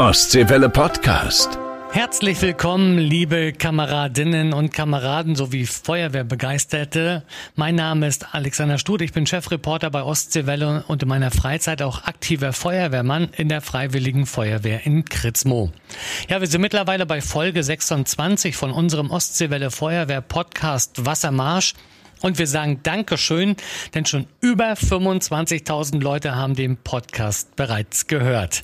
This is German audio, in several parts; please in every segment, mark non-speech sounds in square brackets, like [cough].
Ostseewelle Podcast. Herzlich willkommen, liebe Kameradinnen und Kameraden sowie Feuerwehrbegeisterte. Mein Name ist Alexander Stut, ich bin Chefreporter bei Ostseewelle und in meiner Freizeit auch aktiver Feuerwehrmann in der Freiwilligen Feuerwehr in Kritzmo. Ja, wir sind mittlerweile bei Folge 26 von unserem Ostseewelle Feuerwehr Podcast Wassermarsch. Und wir sagen Dankeschön, denn schon über 25.000 Leute haben den Podcast bereits gehört.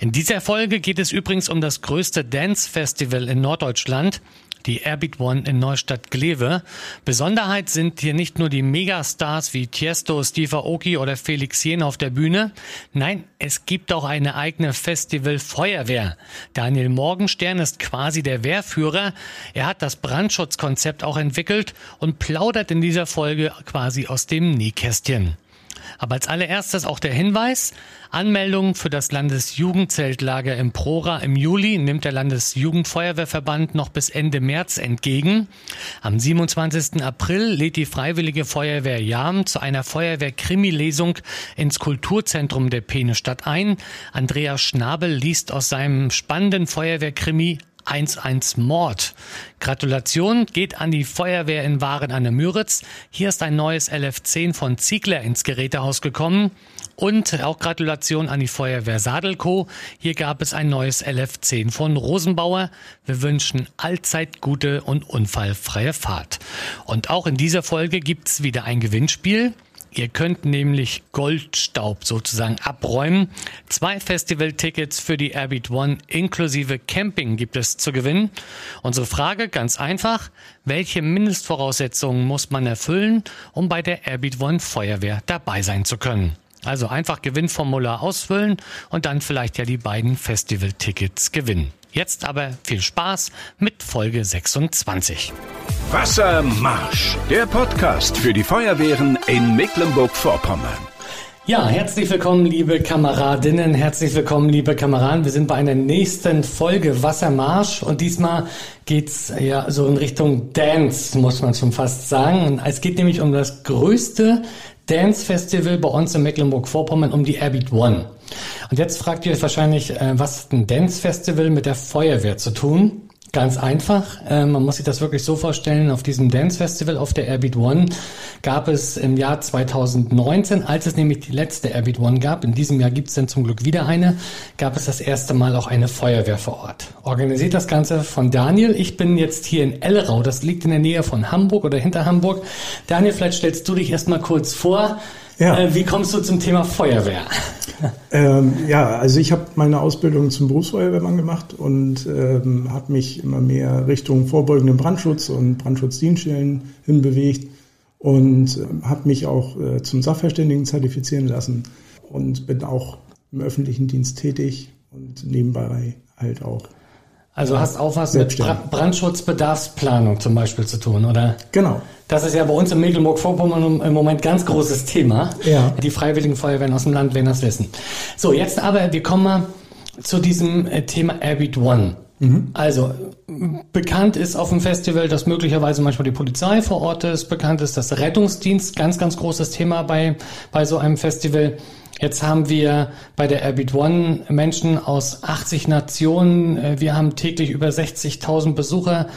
In dieser Folge geht es übrigens um das größte Dance Festival in Norddeutschland die Airbeat One in Neustadt-Glewe. Besonderheit sind hier nicht nur die Megastars wie Tiesto, Steve Aoki oder Felix Jen auf der Bühne. Nein, es gibt auch eine eigene Festival-Feuerwehr. Daniel Morgenstern ist quasi der Wehrführer. Er hat das Brandschutzkonzept auch entwickelt und plaudert in dieser Folge quasi aus dem Nähkästchen. Aber als allererstes auch der Hinweis, Anmeldung für das Landesjugendzeltlager im Prora im Juli nimmt der Landesjugendfeuerwehrverband noch bis Ende März entgegen. Am 27. April lädt die Freiwillige Feuerwehr Jam zu einer Feuerwehr-Krimi-Lesung ins Kulturzentrum der Penestadt ein. Andreas Schnabel liest aus seinem spannenden Feuerwehr-Krimi 1-1 Mord. Gratulation geht an die Feuerwehr in Waren an der Müritz. Hier ist ein neues LF10 von Ziegler ins Gerätehaus gekommen. Und auch Gratulation an die Feuerwehr Sadelko. Hier gab es ein neues LF10 von Rosenbauer. Wir wünschen allzeit gute und unfallfreie Fahrt. Und auch in dieser Folge gibt's wieder ein Gewinnspiel. Ihr könnt nämlich Goldstaub sozusagen abräumen. Zwei Festivaltickets für die Airbeat One inklusive Camping gibt es zu gewinnen. Unsere Frage ganz einfach. Welche Mindestvoraussetzungen muss man erfüllen, um bei der Airbeat One Feuerwehr dabei sein zu können? Also einfach Gewinnformular ausfüllen und dann vielleicht ja die beiden Festivaltickets gewinnen. Jetzt aber viel Spaß mit Folge 26. Wassermarsch, der Podcast für die Feuerwehren in Mecklenburg-Vorpommern. Ja, herzlich willkommen, liebe Kameradinnen, herzlich willkommen, liebe Kameraden. Wir sind bei einer nächsten Folge Wassermarsch und diesmal geht's ja so in Richtung Dance, muss man schon fast sagen. Es geht nämlich um das größte Dance Festival bei uns in Mecklenburg-Vorpommern, um die Airbeat One. Und jetzt fragt ihr euch wahrscheinlich, äh, was hat ein Dance Festival mit der Feuerwehr zu tun? Ganz einfach. Äh, man muss sich das wirklich so vorstellen. Auf diesem Dance Festival auf der Airbeat One gab es im Jahr 2019, als es nämlich die letzte Airbeat One gab, in diesem Jahr gibt es dann zum Glück wieder eine, gab es das erste Mal auch eine Feuerwehr vor Ort. Organisiert das Ganze von Daniel. Ich bin jetzt hier in Ellerau. Das liegt in der Nähe von Hamburg oder hinter Hamburg. Daniel, vielleicht stellst du dich erstmal kurz vor. Ja. Äh, wie kommst du zum Thema Feuerwehr? Ähm, ja, also ich habe meine Ausbildung zum Berufsfeuerwehrmann gemacht und ähm, habe mich immer mehr Richtung vorbeugenden Brandschutz und Brandschutzdienststellen hinbewegt und äh, habe mich auch äh, zum Sachverständigen zertifizieren lassen und bin auch im öffentlichen Dienst tätig und nebenbei halt auch also hast auch was mit Brandschutzbedarfsplanung zum Beispiel zu tun, oder? Genau. Das ist ja bei uns in Mecklenburg-Vorpommern im Moment ganz großes Thema. Ja. Die Freiwilligen Feuerwehren aus dem Land werden das wissen. So, jetzt aber, wir kommen mal zu diesem äh, Thema Airbeat One. Mhm. Also, bekannt ist auf dem Festival, dass möglicherweise manchmal die Polizei vor Ort ist. Bekannt ist das Rettungsdienst, ganz, ganz großes Thema bei, bei so einem Festival. Jetzt haben wir bei der Airbeat One Menschen aus 80 Nationen. Äh, wir haben täglich über 60.000 Besucher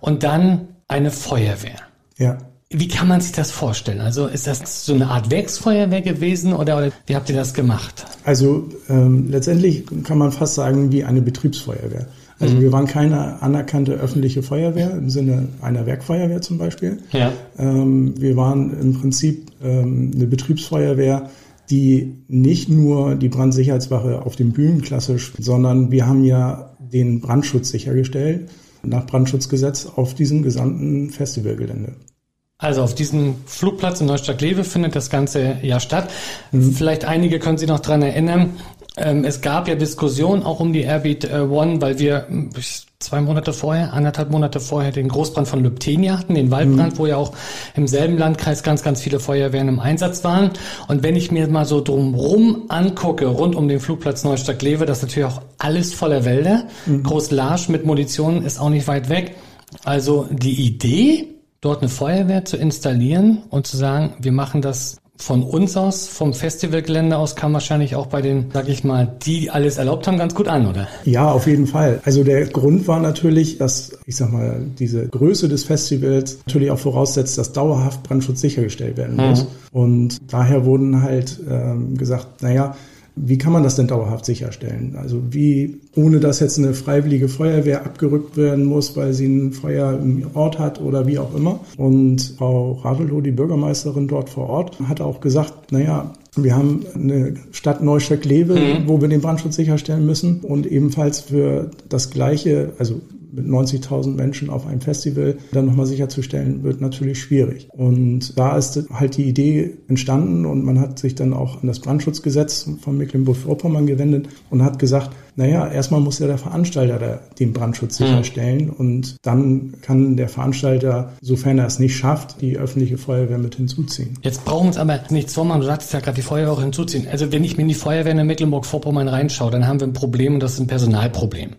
und dann eine Feuerwehr. Ja. Wie kann man sich das vorstellen? Also ist das so eine Art Werksfeuerwehr gewesen oder, oder wie habt ihr das gemacht? Also ähm, letztendlich kann man fast sagen wie eine Betriebsfeuerwehr. Also mhm. wir waren keine anerkannte öffentliche Feuerwehr im Sinne einer Werkfeuerwehr zum Beispiel. Ja. Ähm, wir waren im Prinzip ähm, eine Betriebsfeuerwehr, die nicht nur die Brandsicherheitswache auf den Bühnen klassisch, sondern wir haben ja den Brandschutz sichergestellt nach Brandschutzgesetz auf diesem gesamten Festivalgelände. Also auf diesem Flugplatz in Neustadt-Lewe findet das Ganze ja statt. Mhm. Vielleicht einige können sich noch dran erinnern. Ähm, es gab ja Diskussionen auch um die Airbeat äh, One, weil wir zwei Monate vorher, anderthalb Monate vorher den Großbrand von Lübtenia hatten, den Waldbrand, mhm. wo ja auch im selben Landkreis ganz, ganz viele Feuerwehren im Einsatz waren. Und wenn ich mir mal so drumrum angucke, rund um den Flugplatz Neustadt-Glewe, das ist natürlich auch alles voller Wälder. Mhm. Groß Larsch mit Munition ist auch nicht weit weg. Also die Idee, dort eine Feuerwehr zu installieren und zu sagen, wir machen das von uns aus, vom Festivalgelände aus, kam wahrscheinlich auch bei den, sag ich mal, die alles erlaubt haben, ganz gut an, oder? Ja, auf jeden Fall. Also der Grund war natürlich, dass, ich sag mal, diese Größe des Festivals natürlich auch voraussetzt, dass dauerhaft Brandschutz sichergestellt werden muss. Mhm. Und daher wurden halt ähm, gesagt, naja, wie kann man das denn dauerhaft sicherstellen? Also wie, ohne dass jetzt eine freiwillige Feuerwehr abgerückt werden muss, weil sie ein Feuer im Ort hat oder wie auch immer. Und Frau Radelow, die Bürgermeisterin dort vor Ort, hat auch gesagt, naja, wir haben eine Stadt Neustadt-Lewe, mhm. wo wir den Brandschutz sicherstellen müssen und ebenfalls für das Gleiche, also mit 90.000 Menschen auf einem Festival dann nochmal sicherzustellen, wird natürlich schwierig. Und da ist halt die Idee entstanden und man hat sich dann auch an das Brandschutzgesetz von Mecklenburg-Vorpommern gewendet und hat gesagt, naja, erstmal muss ja der Veranstalter den Brandschutz mhm. sicherstellen und dann kann der Veranstalter, sofern er es nicht schafft, die öffentliche Feuerwehr mit hinzuziehen. Jetzt brauchen wir uns aber nichts vormachen. Du sagst ja gerade, die Feuerwehr auch hinzuziehen. Also wenn ich mir in die Feuerwehr in Mecklenburg-Vorpommern reinschaue, dann haben wir ein Problem und das ist ein Personalproblem.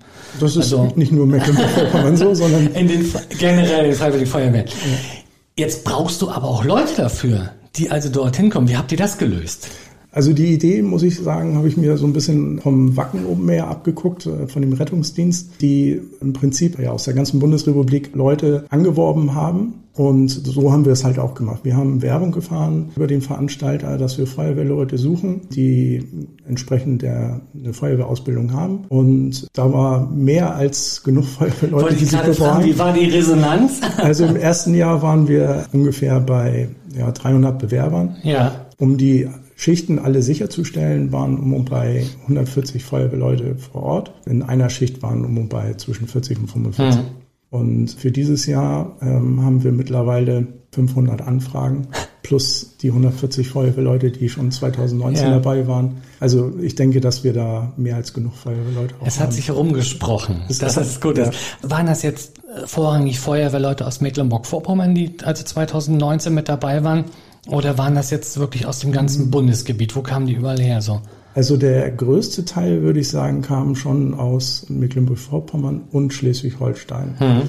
Das ist also, nicht nur Mecklenburg-Vorpommern so, sondern [laughs] in den, generell in den Freiwilligen Feuerwehren. Ja. Jetzt brauchst du aber auch Leute dafür, die also dorthin kommen. Wie habt ihr das gelöst? Also die Idee, muss ich sagen, habe ich mir so ein bisschen vom Wacken oben mehr abgeguckt, äh, von dem Rettungsdienst, die im Prinzip ja aus der ganzen Bundesrepublik Leute angeworben haben. Und so haben wir es halt auch gemacht. Wir haben Werbung gefahren über den Veranstalter, dass wir Feuerwehrleute suchen, die entsprechend der, eine Feuerwehrausbildung haben. Und da war mehr als genug Feuerwehrleute, Wollte die sich beworben Wie war die Resonanz? [laughs] Also im ersten Jahr waren wir ungefähr bei ja, 300 Bewerbern. Ja. Um die Schichten alle sicherzustellen, waren um und bei 140 Feuerwehrleute vor Ort. In einer Schicht waren um und bei zwischen 40 und 45. Mhm. Und für dieses Jahr ähm, haben wir mittlerweile 500 Anfragen plus die 140 Feuerwehrleute, die schon 2019 ja. dabei waren. Also ich denke, dass wir da mehr als genug Feuerwehrleute auch Es hat haben. sich herumgesprochen, das, das ist gut. Ja. Waren das jetzt äh, vorrangig Feuerwehrleute aus Mecklenburg-Vorpommern, die also 2019 mit dabei waren? Oder waren das jetzt wirklich aus dem ganzen mhm. Bundesgebiet? Wo kamen die überall her so? Also der größte Teil, würde ich sagen, kam schon aus Mecklenburg-Vorpommern und Schleswig-Holstein. Mhm.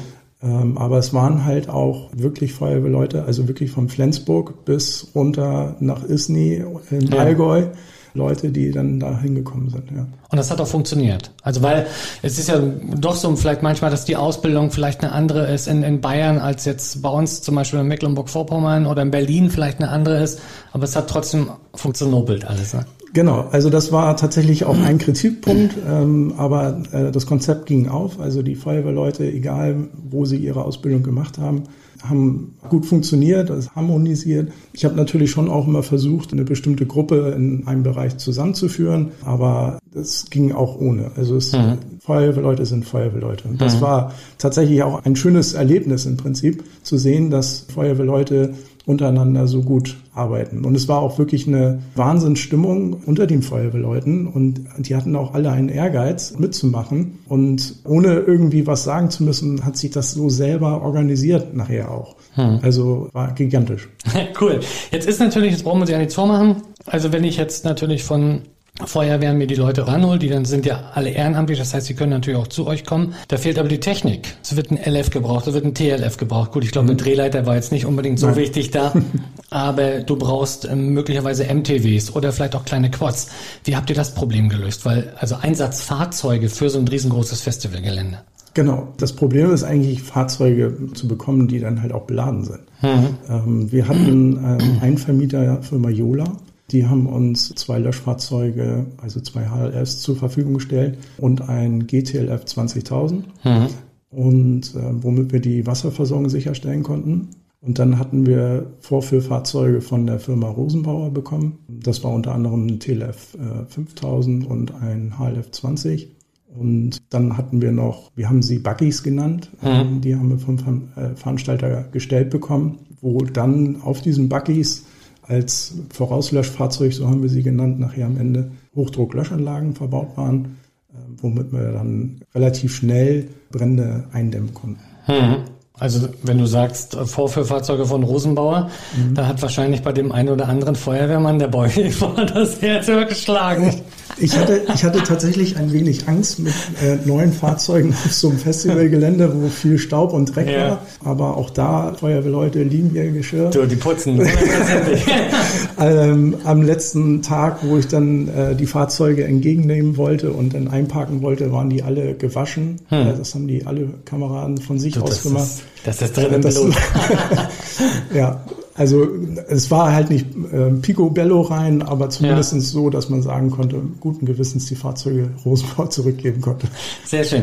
Ähm, aber es waren halt auch wirklich Feuerwehrleute, also wirklich von Flensburg bis runter nach Isny im ja. Allgäu. Leute, die dann da hingekommen sind. Ja. Und das hat auch funktioniert. Also weil es ist ja doch so vielleicht manchmal, dass die Ausbildung vielleicht eine andere ist in, in Bayern als jetzt bei uns zum Beispiel in Mecklenburg-Vorpommern oder in Berlin vielleicht eine andere ist, aber es hat trotzdem funktioniert alles. Ne? Genau, also das war tatsächlich auch ein Kritikpunkt, ähm, aber äh, das Konzept ging auf. Also die Feuerwehrleute, egal wo sie ihre Ausbildung gemacht haben, haben gut funktioniert, das harmonisiert. Ich habe natürlich schon auch immer versucht, eine bestimmte Gruppe in einem Bereich zusammenzuführen, aber das ging auch ohne. Also es, mhm. Feuerwehrleute sind Feuerwehrleute. Und das mhm. war tatsächlich auch ein schönes Erlebnis im Prinzip, zu sehen, dass Feuerwehrleute untereinander so gut arbeiten. Und es war auch wirklich eine Wahnsinnsstimmung unter den Feuerwehrleuten und die hatten auch alle einen Ehrgeiz mitzumachen und ohne irgendwie was sagen zu müssen, hat sich das so selber organisiert nachher auch. Hm. Also war gigantisch. [laughs] cool. Jetzt ist natürlich, jetzt brauchen wir sich ja nichts vormachen. Also wenn ich jetzt natürlich von Feuerwehren mir die Leute ranholt, die dann sind ja alle ehrenamtlich, das heißt, sie können natürlich auch zu euch kommen. Da fehlt aber die Technik. Es wird ein LF gebraucht, es wird ein TLF gebraucht. Gut, ich glaube, mhm. ein Drehleiter war jetzt nicht unbedingt so Nein. wichtig da, [laughs] aber du brauchst ähm, möglicherweise MTWs oder vielleicht auch kleine Quads. Wie habt ihr das Problem gelöst? Weil, also Einsatzfahrzeuge für so ein riesengroßes Festivalgelände. Genau. Das Problem ist eigentlich, Fahrzeuge zu bekommen, die dann halt auch beladen sind. Mhm. Ähm, wir hatten ähm, einen Vermieter Firma Jola, die haben uns zwei Löschfahrzeuge, also zwei HLS zur Verfügung gestellt und ein GTLF 20000. Mhm. Und äh, womit wir die Wasserversorgung sicherstellen konnten. Und dann hatten wir Vorführfahrzeuge von der Firma Rosenbauer bekommen. Das war unter anderem ein TLF äh, 5000 und ein HLF 20. Und dann hatten wir noch, wir haben sie Buggies genannt, mhm. Ähm, die haben wir vom äh, Veranstalter gestellt bekommen, wo dann auf diesen Buggies als Vorauslöschfahrzeug, so haben wir sie genannt, nachher am Ende Hochdrucklöschanlagen verbaut waren, äh, womit wir dann relativ schnell Brände eindämmen konnten. Mhm. Also wenn du sagst äh, Vorführfahrzeuge von Rosenbauer, mhm. da hat wahrscheinlich bei dem einen oder anderen Feuerwehrmann der Beutel [laughs] vor das Herz übergeschlagen. Ich hatte, ich hatte tatsächlich ein wenig Angst mit äh, neuen Fahrzeugen auf so einem Festivalgelände, wo viel Staub und Dreck ja. war. Aber auch da, Feuerwehrleute lieben ihr Geschirr. Du, die putzen. [laughs] ähm, am letzten Tag, wo ich dann äh, die Fahrzeuge entgegennehmen wollte und dann einparken wollte, waren die alle gewaschen. Hm. Äh, das haben die alle Kameraden von sich du, aus gemacht. Das ist drin im Blut. ja, also es war halt nicht äh, Picobello rein, aber zumindest ja. so, dass man sagen konnte, guten Gewissens die Fahrzeuge [laughs] Rosenbau zurückgeben konnte. Sehr schön.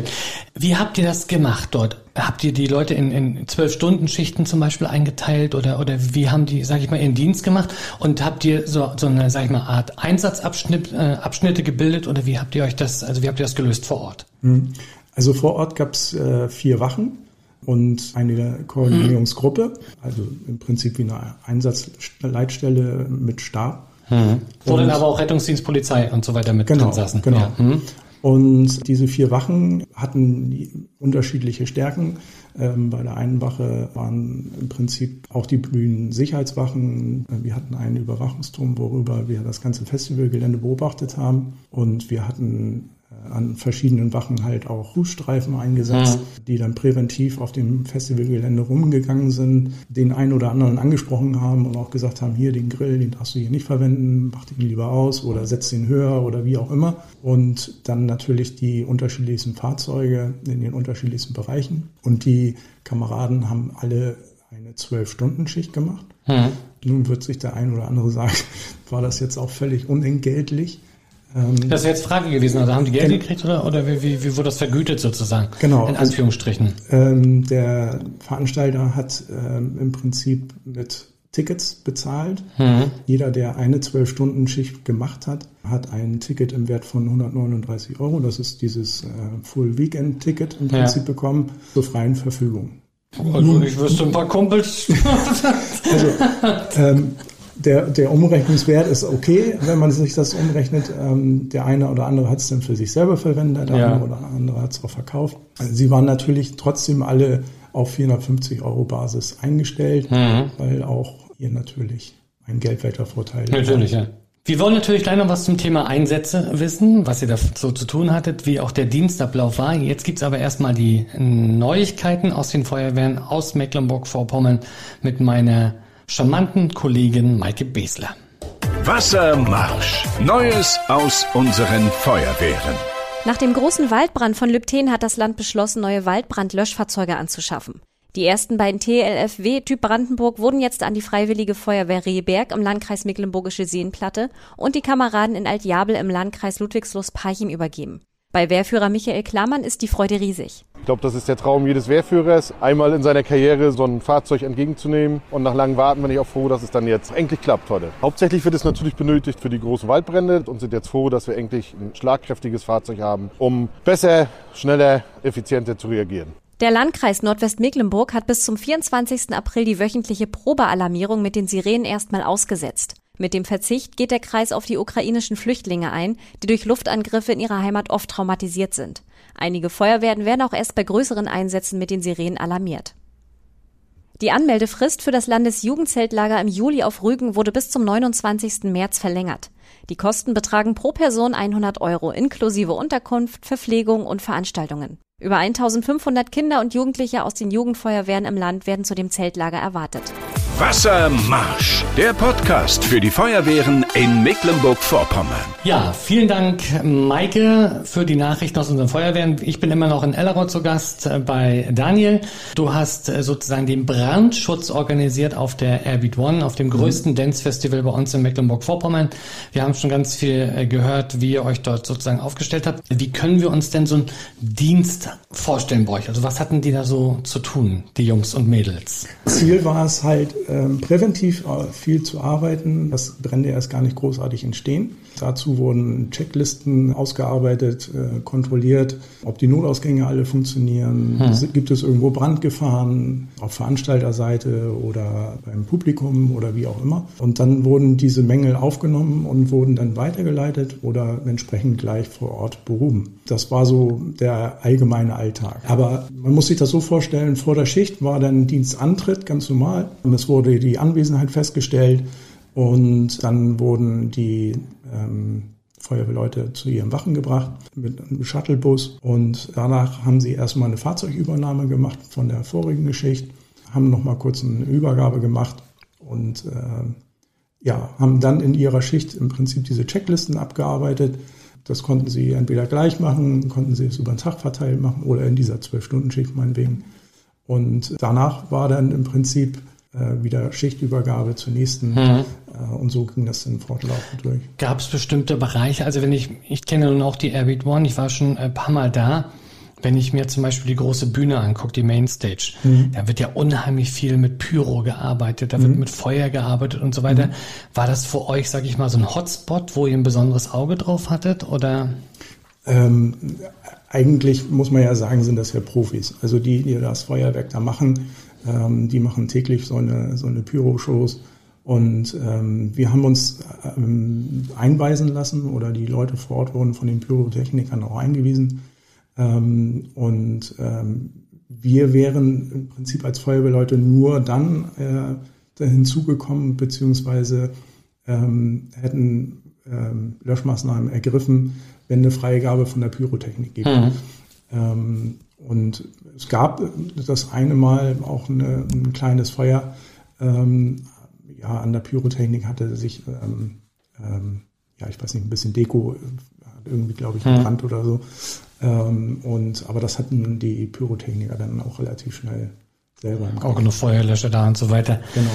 Wie habt ihr das gemacht dort? Habt ihr die Leute in, in zwölf Stunden Schichten zum Beispiel eingeteilt oder oder wie haben die, sag ich mal, ihren Dienst gemacht? Und habt ihr so so eine, sag ich mal, Art Einsatzabschnitt äh, Abschnitte gebildet oder wie habt ihr euch das, also wie habt ihr das gelöst vor Ort? Hm. Also vor Ort gab es äh, vier Wachen und eine Koordinierungsgruppe, also im Prinzip wie eine Einsatzleitstelle mit Stab. Mhm. Wo dann aber auch Rettungsdienst, Polizei und so weiter mit genau, drin saßen. Genau. Ja. Mhm. Und diese vier Wachen hatten unterschiedliche Stärken. Ähm, bei der einen Wache waren im Prinzip auch die Bühnen Sicherheitswachen. Wir hatten einen Überwachungsturm, worüber wir das ganze Festivalgelände beobachtet haben. Und wir hatten an verschiedenen Wachen halt auch Fußstreifen eingesetzt, mhm. die dann präventiv auf dem Festivalgelände rumgegangen sind, den einen oder anderen angesprochen haben und auch gesagt haben, hier den Grill, den darfst du hier nicht verwenden, mach den lieber aus oder setz den höher oder wie auch immer. Und dann natürlich die unterschiedlichsten Fahrzeuge in den unterschiedlichsten Bereichen. Und die Kameraden haben alle eine Zwölf-Stunden-Schicht gemacht. Mhm. Nun wird sich der ein oder andere sagen, [laughs] war das jetzt auch völlig unentgeltlich. Ähm, das ist jetzt Frage gewesen. Also haben die Geld gekriegt oder, oder wie, wie, wie wurde das vergütet sozusagen? Genau. In Anführungsstrichen. Ähm, der Veranstalter hat ähm, im Prinzip mit Tickets bezahlt. Mhm. Jeder, der eine Zwölf-Stunden-Schicht gemacht hat, hat ein Ticket im Wert von 139 Euro. Das ist dieses äh, Full-Weekend-Ticket im Prinzip ja. bekommen zur freien Verfügung. Also ich wüsste ein paar Kumpels. [laughs] also, ähm, der, der Umrechnungswert ist okay, wenn man sich das umrechnet. Ähm, der eine oder andere hat es dann für sich selber verwendet, der ja. eine oder andere hat es auch verkauft. Sie waren natürlich trotzdem alle auf 450 Euro Basis eingestellt, mhm. weil auch hier natürlich ein Geldwertervorteil Natürlich, ja. Wir wollen natürlich gleich noch was zum Thema Einsätze wissen, was ihr da so zu tun hattet, wie auch der Dienstablauf war. Jetzt gibt's aber erstmal die Neuigkeiten aus den Feuerwehren aus Mecklenburg-Vorpommern mit meiner charmanten Kollegin Maike Besler. Wassermarsch. Neues aus unseren Feuerwehren. Nach dem großen Waldbrand von Lübten hat das Land beschlossen, neue Waldbrandlöschfahrzeuge anzuschaffen. Die ersten beiden TLFW Typ Brandenburg wurden jetzt an die Freiwillige Feuerwehr Rehberg im Landkreis Mecklenburgische Seenplatte und die Kameraden in Altjabel im Landkreis Ludwigslust-Parchim übergeben. Bei Wehrführer Michael Klamann ist die Freude riesig. Ich glaube, das ist der Traum jedes Wehrführers, einmal in seiner Karriere so ein Fahrzeug entgegenzunehmen. Und nach langem Warten bin ich auch froh, dass es dann jetzt endlich klappt heute. Hauptsächlich wird es natürlich benötigt für die großen Waldbrände und sind jetzt froh, dass wir endlich ein schlagkräftiges Fahrzeug haben, um besser, schneller, effizienter zu reagieren. Der Landkreis Nordwestmecklenburg hat bis zum 24. April die wöchentliche Probealarmierung mit den Sirenen erstmal ausgesetzt. Mit dem Verzicht geht der Kreis auf die ukrainischen Flüchtlinge ein, die durch Luftangriffe in ihrer Heimat oft traumatisiert sind. Einige Feuerwehren werden auch erst bei größeren Einsätzen mit den Sirenen alarmiert. Die Anmeldefrist für das Landesjugendzeltlager im Juli auf Rügen wurde bis zum 29. März verlängert. Die Kosten betragen pro Person 100 Euro inklusive Unterkunft, Verpflegung und Veranstaltungen. Über 1500 Kinder und Jugendliche aus den Jugendfeuerwehren im Land werden zu dem Zeltlager erwartet. Wassermarsch, der Podcast für die Feuerwehren in Mecklenburg-Vorpommern. Ja, vielen Dank, Maike, für die Nachrichten aus unseren Feuerwehren. Ich bin immer noch in Ellerod zu Gast äh, bei Daniel. Du hast äh, sozusagen den Brandschutz organisiert auf der Airbeat One, auf dem größten mhm. Dance-Festival bei uns in Mecklenburg-Vorpommern. Wir haben schon ganz viel äh, gehört, wie ihr euch dort sozusagen aufgestellt habt. Wie können wir uns denn so einen Dienst vorstellen bei euch? Also was hatten die da so zu tun, die Jungs und Mädels? Ziel war es halt, ähm, präventiv äh, viel zu arbeiten, dass Brände erst gar nicht großartig entstehen. Dazu wurden Checklisten ausgearbeitet, äh, kontrolliert, ob die Notausgänge alle funktionieren. Hm. Gibt es irgendwo Brandgefahren auf Veranstalterseite oder beim Publikum oder wie auch immer. Und dann wurden diese Mängel aufgenommen und wurden dann weitergeleitet oder entsprechend gleich vor Ort behoben. Das war so der allgemeine Alltag. Aber man muss sich das so vorstellen, vor der Schicht war dann Dienstantritt ganz normal. Und es wurde wurde die Anwesenheit festgestellt und dann wurden die ähm, Feuerwehrleute zu ihren Wachen gebracht mit einem Shuttlebus und danach haben sie erstmal eine Fahrzeugübernahme gemacht von der vorigen Geschichte, haben nochmal kurz eine Übergabe gemacht und äh, ja, haben dann in ihrer Schicht im Prinzip diese Checklisten abgearbeitet. Das konnten sie entweder gleich machen, konnten sie es über den Tag verteilt machen oder in dieser Zwölf-Stunden-Schicht meinetwegen. Und danach war dann im Prinzip wieder Schichtübergabe zur nächsten mhm. äh, und so ging das dann fortlaufend durch. Gab es bestimmte Bereiche, also wenn ich, ich kenne nun auch die Airbeat One, ich war schon ein paar Mal da, wenn ich mir zum Beispiel die große Bühne angucke, die Mainstage, mhm. da wird ja unheimlich viel mit Pyro gearbeitet, da wird mhm. mit Feuer gearbeitet und so weiter. Mhm. War das für euch, sag ich mal, so ein Hotspot, wo ihr ein besonderes Auge drauf hattet oder? Ähm, eigentlich muss man ja sagen, sind das ja Profis. Also die, die das Feuerwerk da machen, ähm, die machen täglich so eine, so eine Pyro-Shows. Und ähm, wir haben uns ähm, einweisen lassen oder die Leute vor Ort wurden von den Pyrotechnikern auch eingewiesen. Ähm, und ähm, wir wären im Prinzip als Feuerwehrleute nur dann äh, hinzugekommen, beziehungsweise ähm, hätten Löschmaßnahmen ergriffen, wenn eine Freigabe von der Pyrotechnik gibt. Mhm. Ähm, und es gab das eine Mal auch eine, ein kleines Feuer. Ähm, ja, an der Pyrotechnik hatte sich, ähm, ja, ich weiß nicht, ein bisschen Deko irgendwie, glaube ich, hm. gebrannt mhm. oder so. Und aber das hatten die Pyrotechniker dann auch relativ schnell selber. Auch genug Feuerlöscher da und so weiter. Genau.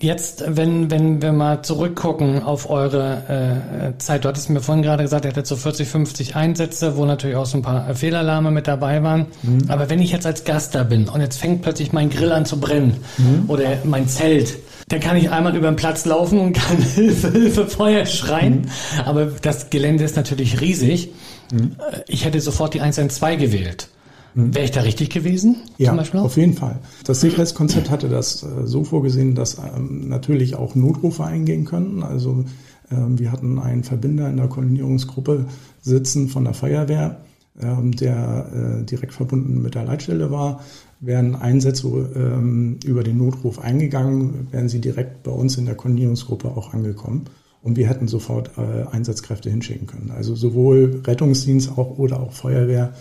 Jetzt, wenn, wenn wir mal zurückgucken auf eure äh, Zeit, du hattest mir vorhin gerade gesagt, ihr hattet so 40, 50 Einsätze, wo natürlich auch so ein paar Fehlalarme mit dabei waren. Mhm. Aber wenn ich jetzt als Gast da bin und jetzt fängt plötzlich mein Grill an zu brennen mhm. oder mein Zelt, dann kann ich einmal über den Platz laufen und kann [laughs] Hilfe, Hilfe, Feuer schreien. Mhm. Aber das Gelände ist natürlich riesig. Mhm. Ich hätte sofort die 112 gewählt. Wäre ich da richtig gewesen? Ja, auf jeden Fall. Das Sicherheitskonzept hatte das äh, so vorgesehen, dass ähm, natürlich auch Notrufe eingehen können. Also ähm, wir hatten einen Verbinder in der Koordinierungsgruppe sitzen von der Feuerwehr, ähm, der äh, direkt verbunden mit der Leitstelle war. Wären Einsätze über den Notruf eingegangen, wären sie direkt bei uns in der Koordinierungsgruppe auch angekommen und wir hätten sofort äh, Einsatzkräfte hinschicken können. Also sowohl Rettungsdienst auch oder auch Feuerwehr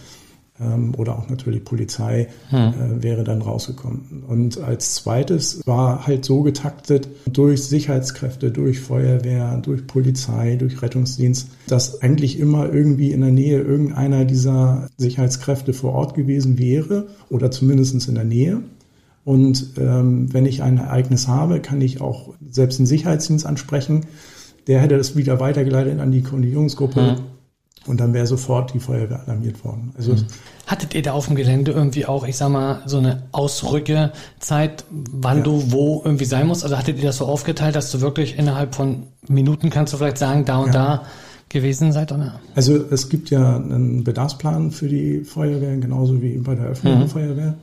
ähm, oder auch natürlich Polizei hm. äh, wäre dann rausgekommen. Und als zweites war halt so getaktet durch Sicherheitskräfte, durch Feuerwehr, durch Polizei, durch Rettungsdienst, dass eigentlich immer irgendwie in der Nähe irgendeiner dieser Sicherheitskräfte vor Ort gewesen wäre oder zumindest in der Nähe. Und ähm, wenn ich ein Ereignis habe, kann ich auch selbst einen Sicherheitsdienst ansprechen. Der hätte das wieder weitergeleitet an die Koordinierungsgruppe. Hm und dann wäre sofort die Feuerwehr alarmiert worden. Also hm. Hattet ihr da auf dem Gelände irgendwie auch, ich sag mal, so eine Ausrückezeit, wann ja. du wo irgendwie sein musst? Also hattet ihr das so aufgeteilt, dass du wirklich innerhalb von Minuten kannst du vielleicht sagen, da und ja. da gewesen seid? Oder? Also es gibt ja einen Bedarfsplan für die Feuerwehr, genauso wie bei der öffentlichen mhm. Feuerwehr.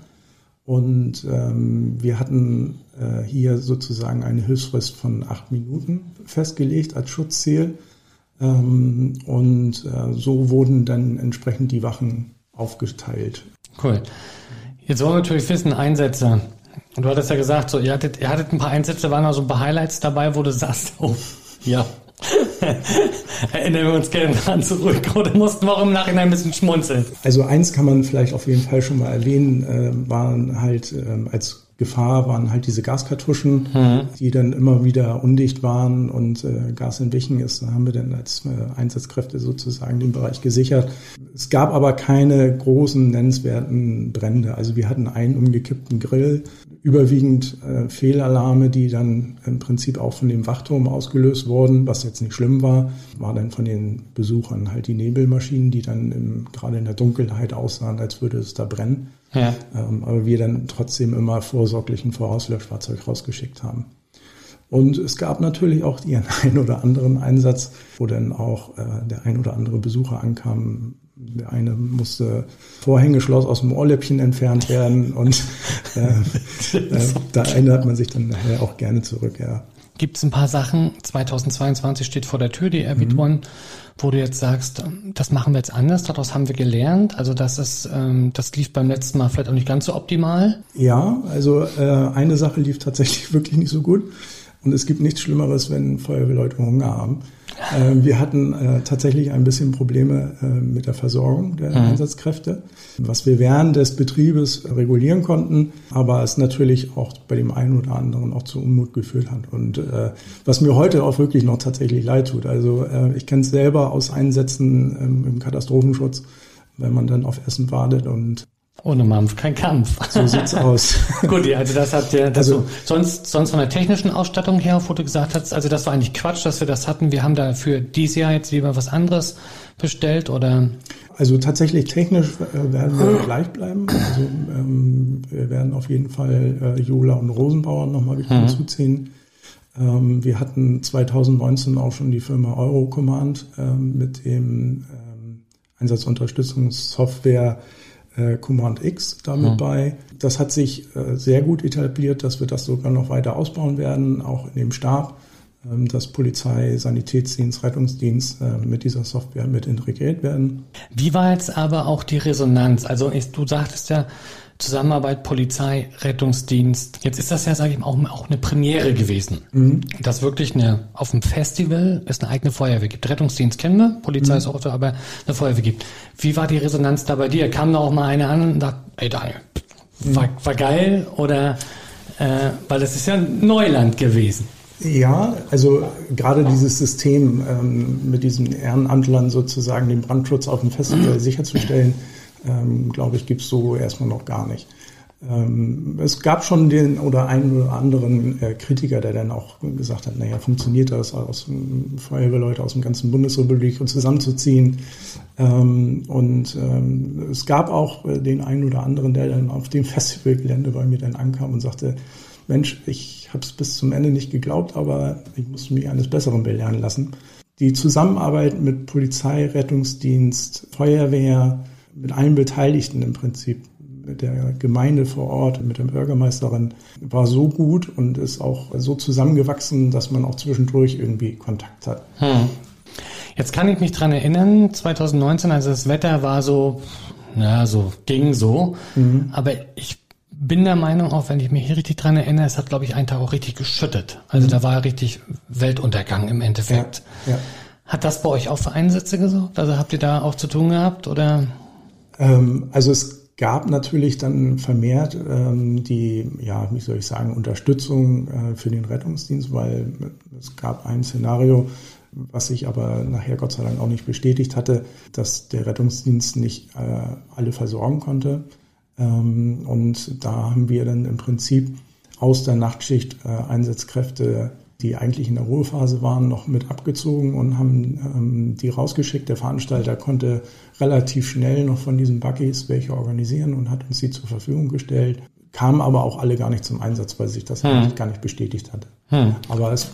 Und ähm, wir hatten äh, hier sozusagen eine Hilfsfrist von acht Minuten festgelegt als Schutzziel. Ähm, und äh, so wurden dann entsprechend die Wachen aufgeteilt. Cool. Jetzt wollen wir natürlich wissen, Einsätze. Und du hattest ja gesagt, so, ihr hattet, ihr hattet ein paar Einsätze, waren auch so ein paar Highlights dabei, wo du sagst, oh, ja. [laughs] Erinnern wir uns gerne dran zurück oder mussten wir auch im Nachhinein ein bisschen schmunzeln? Also eins kann man vielleicht auf jeden Fall schon mal erwähnen, äh, waren halt äh, als Gefahr waren halt diese Gaskartuschen, mhm. die dann immer wieder undicht waren und äh, Gas entwichen ist. Da haben wir dann als äh, Einsatzkräfte sozusagen den Bereich gesichert. Es gab aber keine großen nennenswerten Brände. Also wir hatten einen umgekippten Grill, überwiegend äh, Fehlalarme, die dann im Prinzip auch von dem Wachturm ausgelöst wurden, was jetzt nicht schlimm war, war dann von den Besuchern halt die Nebelmaschinen, die dann im, gerade in der Dunkelheit aussahen, als würde es da brennen. Ja. Ähm, aber wir dann trotzdem immer vorsorglich ein Vorauslöschfahrzeug rausgeschickt haben. Und es gab natürlich auch den [laughs] einen oder anderen Einsatz, wo dann auch äh, der ein oder andere Besucher ankam. Der eine musste Vorhängeschloss aus dem Ohrläppchen entfernt werden und [laughs] äh, äh, da erinnert man sich dann nachher auch gerne zurück, ja. Gibt es ein paar Sachen, 2022 steht vor der Tür, die Airbeat mhm. One, wo du jetzt sagst, das machen wir jetzt anders, daraus haben wir gelernt. Also das ist, ähm, das lief beim letzten Mal vielleicht auch nicht ganz so optimal. Ja, also äh, eine Sache lief tatsächlich [laughs] wirklich nicht so gut. Und es gibt nichts Schlimmeres, wenn Feuerwehrleute Hunger haben. Ähm, wir hatten äh, tatsächlich ein bisschen Probleme äh, mit der Versorgung der mhm. Einsatzkräfte, was wir während des Betriebes regulieren konnten, aber es natürlich auch bei dem einen oder anderen auch zu Unmut geführt hat. Und äh, was mir heute auch wirklich noch tatsächlich leid tut. Also äh, ich kenne es selber aus Einsätzen ähm, im Katastrophenschutz, wenn man dann auf Essen wartet und ohne Mampf, kein Kampf. So sieht's aus. [laughs] Gut, also das habt ihr, das also, so, sonst, sonst von der technischen Ausstattung her, wo du gesagt hast, also das war eigentlich Quatsch, dass wir das hatten. Wir haben da für dieses Jahr jetzt lieber was anderes bestellt oder? Also tatsächlich technisch äh, werden wir [laughs] gleich bleiben. Also ähm, wir werden auf jeden Fall äh, Jola und Rosenbauer nochmal wieder mhm. hinzuziehen. Ähm, wir hatten 2019 auch schon die Firma Eurocommand ähm, mit dem ähm, Einsatzunterstützungssoftware äh, Command X damit mhm. bei. Das hat sich äh, sehr gut etabliert, dass wir das sogar noch weiter ausbauen werden, auch in dem Stab, ähm, dass Polizei, Sanitätsdienst, Rettungsdienst äh, mit dieser Software mit integriert werden. Wie war jetzt aber auch die Resonanz? Also ist, du sagtest ja, Zusammenarbeit Polizei, Rettungsdienst. Jetzt ist das ja, sage ich mal, auch, auch eine Premiere gewesen. Mhm. Dass wirklich eine, auf dem Festival es eine eigene Feuerwehr gibt. Rettungsdienst kennen wir, Polizei mhm. ist auch da, aber eine Feuerwehr gibt. Wie war die Resonanz da bei dir? Kam da auch mal eine an und sagt, ey Daniel, war, mhm. war geil oder, äh, weil das ist ja Neuland gewesen. Ja, also gerade dieses System ähm, mit diesen Ehrenamtlern sozusagen den Brandschutz auf dem Festival sicherzustellen, ähm, glaube ich, gibt es so erstmal noch gar nicht. Ähm, es gab schon den oder einen oder anderen äh, Kritiker, der dann auch gesagt hat, naja, funktioniert das, aus Feuerwehrleute aus dem ganzen Bundesrepublik zusammenzuziehen. Ähm, und ähm, es gab auch äh, den einen oder anderen, der dann auf dem Festivalgelände bei mir dann ankam und sagte, Mensch, ich habe es bis zum Ende nicht geglaubt, aber ich musste mich eines Besseren belehren lassen. Die Zusammenarbeit mit Polizei, Rettungsdienst, Feuerwehr, mit allen Beteiligten im Prinzip, mit der Gemeinde vor Ort, mit der Bürgermeisterin, war so gut und ist auch so zusammengewachsen, dass man auch zwischendurch irgendwie Kontakt hat. Hm. Jetzt kann ich mich dran erinnern, 2019, also das Wetter war so, na, so, ging so, mhm. aber ich bin der Meinung, auch wenn ich mich hier richtig dran erinnere, es hat, glaube ich, einen Tag auch richtig geschüttet. Also mhm. da war richtig Weltuntergang im Endeffekt. Ja, ja. Hat das bei euch auch für Einsätze gesorgt? Also habt ihr da auch zu tun gehabt oder? Ähm, also es gab natürlich dann vermehrt ähm, die, ja, wie soll ich sagen, Unterstützung äh, für den Rettungsdienst, weil es gab ein Szenario, was sich aber nachher Gott sei Dank auch nicht bestätigt hatte, dass der Rettungsdienst nicht äh, alle versorgen konnte. Ähm, und da haben wir dann im Prinzip aus der Nachtschicht äh, Einsatzkräfte die eigentlich in der Ruhephase waren, noch mit abgezogen und haben ähm, die rausgeschickt. Der Veranstalter konnte relativ schnell noch von diesen Buggies welche organisieren und hat uns die zur Verfügung gestellt. Kamen aber auch alle gar nicht zum Einsatz, weil sich das hm. eigentlich gar nicht bestätigt hatte. Hm. Aber es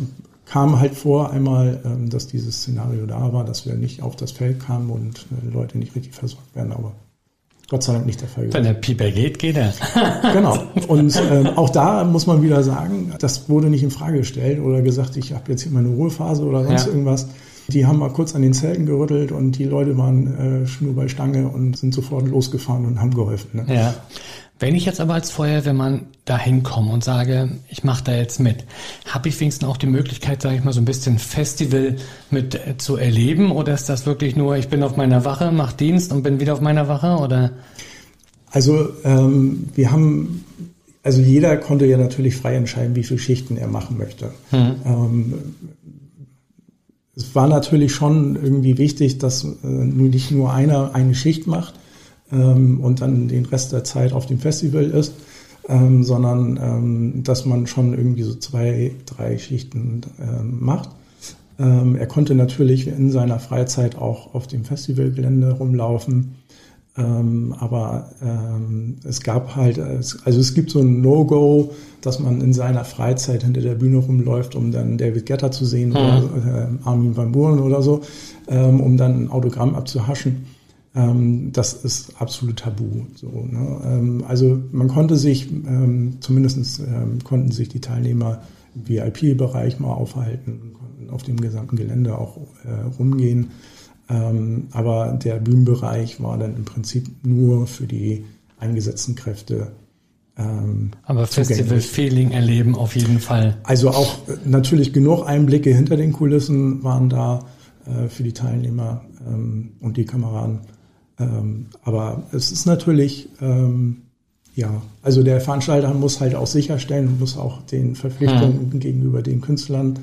kam halt vor einmal, ähm, dass dieses Szenario da war, dass wir nicht auf das Feld kamen und äh, Leute nicht richtig versorgt werden. Aber Gott sei Dank nicht der Fall. Wenn der Pieper geht, geht er. [laughs] genau. Und äh, auch da muss man wieder sagen, das wurde nicht in Frage gestellt oder gesagt, ich habe jetzt hier meine Ruhephase oder sonst ja. irgendwas. Die haben mal kurz an den Zelten gerüttelt und die Leute waren äh, Schnur bei Stange und sind sofort losgefahren und haben geholfen. Ne? Ja. Wenn ich jetzt aber als Feuerwehrmann da hinkomme und sage, ich mache da jetzt mit, habe ich wenigstens auch die Möglichkeit, sage ich mal, so ein bisschen Festival mit äh, zu erleben? Oder ist das wirklich nur, ich bin auf meiner Wache, mache Dienst und bin wieder auf meiner Wache? Oder? Also ähm, wir haben, also jeder konnte ja natürlich frei entscheiden, wie viele Schichten er machen möchte. Hm. Ähm, es war natürlich schon irgendwie wichtig, dass äh, nicht nur einer eine Schicht macht, ähm, und dann den Rest der Zeit auf dem Festival ist, ähm, sondern ähm, dass man schon irgendwie so zwei, drei Schichten ähm, macht. Ähm, er konnte natürlich in seiner Freizeit auch auf dem Festivalgelände rumlaufen. Ähm, aber ähm, es gab halt, also es gibt so ein No-Go, dass man in seiner Freizeit hinter der Bühne rumläuft, um dann David Getter zu sehen mhm. oder äh, Armin van Buuren oder so, ähm, um dann ein Autogramm abzuhaschen. Ähm, das ist absolut tabu. So, ne? ähm, also man konnte sich, ähm, zumindest ähm, konnten sich die Teilnehmer im VIP-Bereich mal aufhalten, konnten auf dem gesamten Gelände auch äh, rumgehen. Ähm, aber der Bühnenbereich war dann im Prinzip nur für die eingesetzten Kräfte ähm, Aber Festival-Feeling erleben auf jeden Fall. Also auch äh, natürlich genug Einblicke hinter den Kulissen waren da äh, für die Teilnehmer ähm, und die Kameraden. Ähm, aber es ist natürlich, ähm, ja, also der Veranstalter muss halt auch sicherstellen und muss auch den Verpflichtungen hm. gegenüber den Künstlern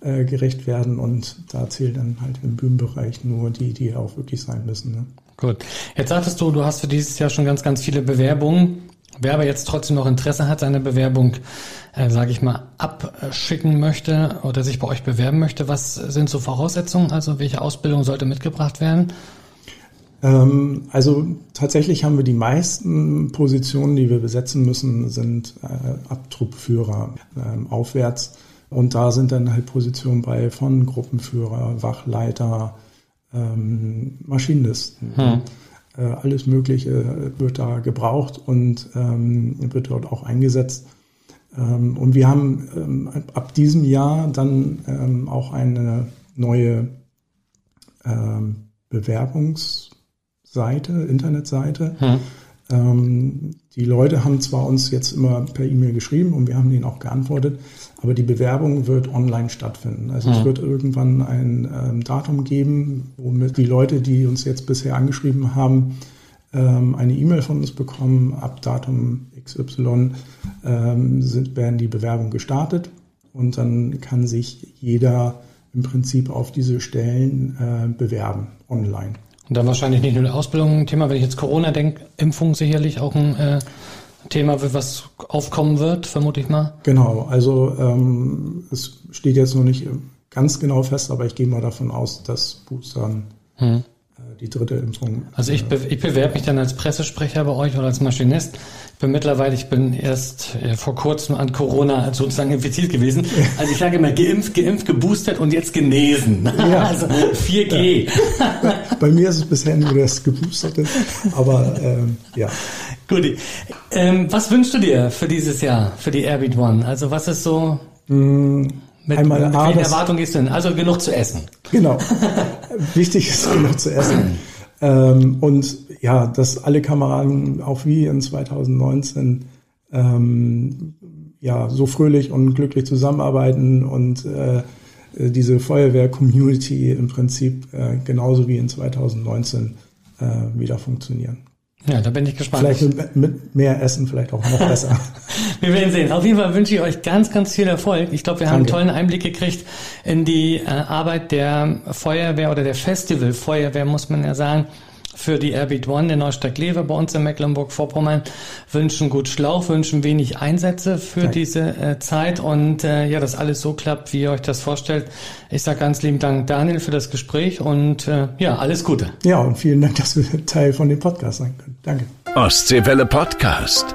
äh, gerecht werden und da zählt dann halt im Bühnenbereich nur die, die auch wirklich sein müssen. Ne? Gut. Jetzt sagtest du, du hast für dieses Jahr schon ganz, ganz viele Bewerbungen. Wer aber jetzt trotzdem noch Interesse hat, seine Bewerbung, äh, sage ich mal, abschicken möchte oder sich bei euch bewerben möchte, was sind so Voraussetzungen? Also welche Ausbildung sollte mitgebracht werden? Ähm, also tatsächlich haben wir die meisten Positionen, die wir besetzen müssen, sind äh, Abtruppführer äh, aufwärts. Und da sind dann halt Positionen bei von Gruppenführer, Wachleiter, ähm, Maschinisten. Hm. Äh, alles Mögliche wird da gebraucht und ähm, wird dort auch eingesetzt. Ähm, und wir haben ähm, ab diesem Jahr dann ähm, auch eine neue ähm, Bewerbungsseite, Internetseite. Hm. Ähm, die Leute haben zwar uns jetzt immer per E-Mail geschrieben und wir haben denen auch geantwortet, aber die Bewerbung wird online stattfinden. Also mhm. es wird irgendwann ein ähm, Datum geben, womit die Leute, die uns jetzt bisher angeschrieben haben, ähm, eine E-Mail von uns bekommen. Ab Datum XY ähm, sind, werden die Bewerbungen gestartet und dann kann sich jeder im Prinzip auf diese Stellen äh, bewerben online. Und dann wahrscheinlich nicht nur die Ausbildung ein Thema, wenn ich jetzt Corona denke, Impfung sicherlich auch ein äh, Thema, was aufkommen wird, vermute ich mal. Genau, also ähm, es steht jetzt noch nicht ganz genau fest, aber ich gehe mal davon aus, dass Boostern hm die dritte Impfung. Also ich, be ich bewerbe mich dann als Pressesprecher bei euch oder als Maschinist. Ich bin mittlerweile, ich bin erst vor kurzem an Corona sozusagen infiziert gewesen. Also ich sage immer geimpft, geimpft, geboostert und jetzt genesen. Ja. [laughs] Also 4G. Ja. Bei mir ist es bisher nur das Geboosterte, aber ähm, ja. Gut. Ähm, was wünschst du dir für dieses Jahr, für die Airbeat One? Also was ist so... Mm. Mit, Einmal mit welchen Erwartungen gehst du hin? Also genug zu essen. Genau. [laughs] Wichtig ist genug zu essen. ähm, und ja, dass alle Kameraden auch wie in 2019 ähm, ja so fröhlich und glücklich zusammenarbeiten und äh, diese Feuerwehr-Community im Prinzip äh, genauso wie in 2019 äh, wieder funktionieren. Ja, da bin ich gespannt. Vielleicht mit, mehr Essen vielleicht auch noch besser. [laughs] wir werden sehen. Auf jeden Fall wünsche ich euch ganz, ganz viel Erfolg. Ich glaube, wir haben einen tollen Einblick gekriegt in die äh, Arbeit der Feuerwehr oder der Festival-Feuerwehr, muss man ja sagen für die Airbeat One der Neustadt Lewe bei uns in Mecklenburg-Vorpommern wünschen gut Schlauch, wünschen wenig Einsätze für Danke. diese äh, Zeit und äh, ja, dass alles so klappt, wie ihr euch das vorstellt. Ich sage ganz lieben Dank, Daniel, für das Gespräch und äh, ja, alles Gute. Ja, und vielen Dank, dass wir Teil von dem Podcast sein können. Danke. Ostseewelle Podcast.